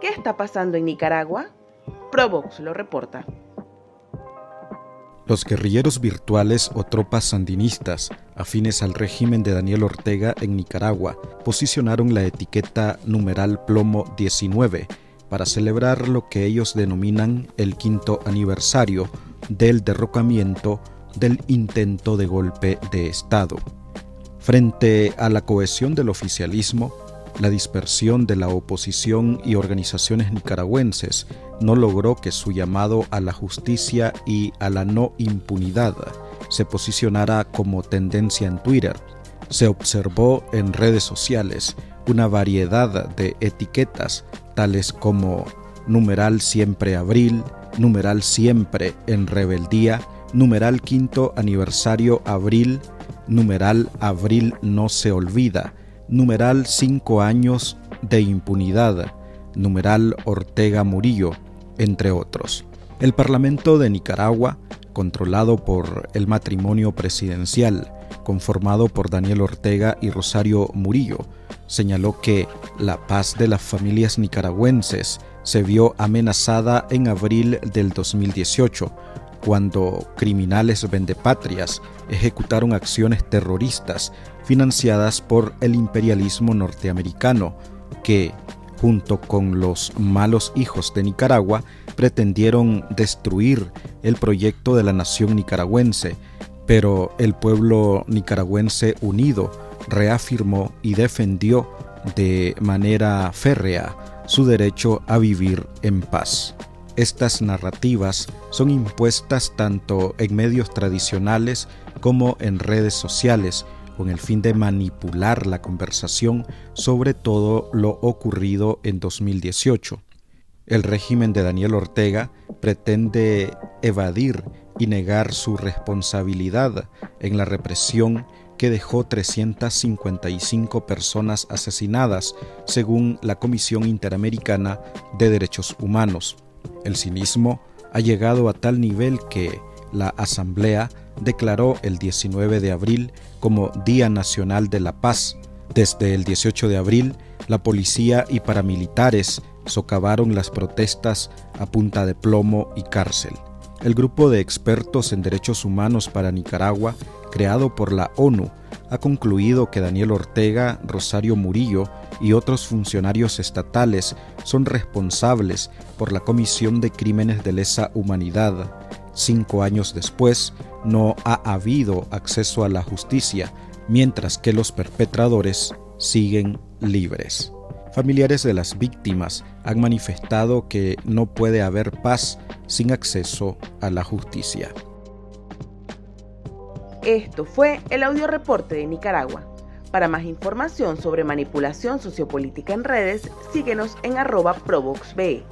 ¿Qué está pasando en Nicaragua? Provox lo reporta. Los guerrilleros virtuales o tropas sandinistas afines al régimen de Daniel Ortega en Nicaragua posicionaron la etiqueta numeral plomo 19 para celebrar lo que ellos denominan el quinto aniversario del derrocamiento del intento de golpe de Estado. Frente a la cohesión del oficialismo, la dispersión de la oposición y organizaciones nicaragüenses no logró que su llamado a la justicia y a la no impunidad se posicionara como tendencia en Twitter. Se observó en redes sociales una variedad de etiquetas tales como numeral siempre abril, numeral siempre en rebeldía, numeral quinto aniversario abril, numeral abril no se olvida, numeral cinco años de impunidad, numeral Ortega Murillo, entre otros. El Parlamento de Nicaragua, controlado por el matrimonio presidencial, conformado por Daniel Ortega y Rosario Murillo, señaló que la paz de las familias nicaragüenses se vio amenazada en abril del 2018, cuando criminales vendepatrias ejecutaron acciones terroristas financiadas por el imperialismo norteamericano, que, junto con los malos hijos de Nicaragua, pretendieron destruir el proyecto de la nación nicaragüense, pero el pueblo nicaragüense unido reafirmó y defendió de manera férrea su derecho a vivir en paz. Estas narrativas son impuestas tanto en medios tradicionales como en redes sociales con el fin de manipular la conversación sobre todo lo ocurrido en 2018. El régimen de Daniel Ortega pretende evadir y negar su responsabilidad en la represión que dejó 355 personas asesinadas, según la Comisión Interamericana de Derechos Humanos. El cinismo ha llegado a tal nivel que la Asamblea declaró el 19 de abril como Día Nacional de la Paz. Desde el 18 de abril, la policía y paramilitares socavaron las protestas a punta de plomo y cárcel. El grupo de expertos en derechos humanos para Nicaragua, creado por la ONU, ha concluido que Daniel Ortega, Rosario Murillo y otros funcionarios estatales son responsables por la comisión de crímenes de lesa humanidad. Cinco años después, no ha habido acceso a la justicia, mientras que los perpetradores siguen libres. Familiares de las víctimas han manifestado que no puede haber paz sin acceso a la justicia. Esto fue el audio reporte de Nicaragua. Para más información sobre manipulación sociopolítica en redes, síguenos en arroba provoxbe.